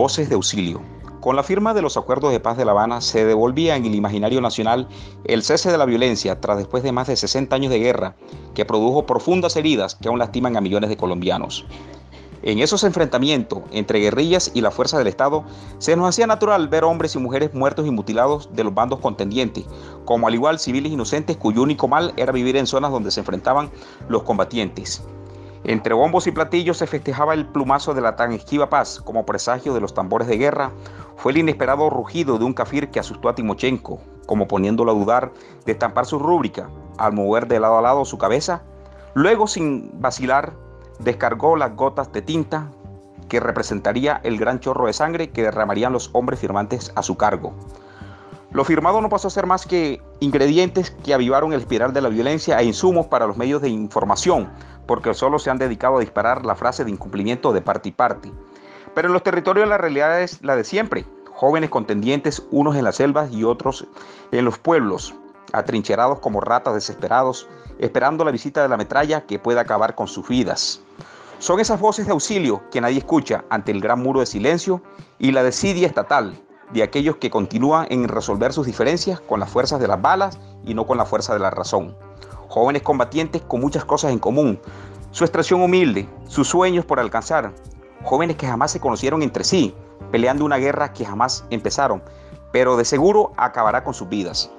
Voces de auxilio. Con la firma de los acuerdos de paz de La Habana se devolvía en el imaginario nacional el cese de la violencia tras después de más de 60 años de guerra que produjo profundas heridas que aún lastiman a millones de colombianos. En esos enfrentamientos entre guerrillas y la fuerza del Estado, se nos hacía natural ver hombres y mujeres muertos y mutilados de los bandos contendientes, como al igual civiles inocentes cuyo único mal era vivir en zonas donde se enfrentaban los combatientes. Entre bombos y platillos se festejaba el plumazo de la tan esquiva paz como presagio de los tambores de guerra. Fue el inesperado rugido de un kafir que asustó a Timochenko, como poniéndolo a dudar de estampar su rúbrica al mover de lado a lado su cabeza. Luego, sin vacilar, descargó las gotas de tinta que representaría el gran chorro de sangre que derramarían los hombres firmantes a su cargo. Lo firmado no pasó a ser más que ingredientes que avivaron el espiral de la violencia e insumos para los medios de información, porque solo se han dedicado a disparar la frase de incumplimiento de parte y parte. Pero en los territorios la realidad es la de siempre, jóvenes contendientes, unos en las selvas y otros en los pueblos, atrincherados como ratas desesperados, esperando la visita de la metralla que pueda acabar con sus vidas. Son esas voces de auxilio que nadie escucha ante el gran muro de silencio y la desidia estatal de aquellos que continúan en resolver sus diferencias con las fuerzas de las balas y no con la fuerza de la razón. Jóvenes combatientes con muchas cosas en común, su extracción humilde, sus sueños por alcanzar, jóvenes que jamás se conocieron entre sí, peleando una guerra que jamás empezaron, pero de seguro acabará con sus vidas.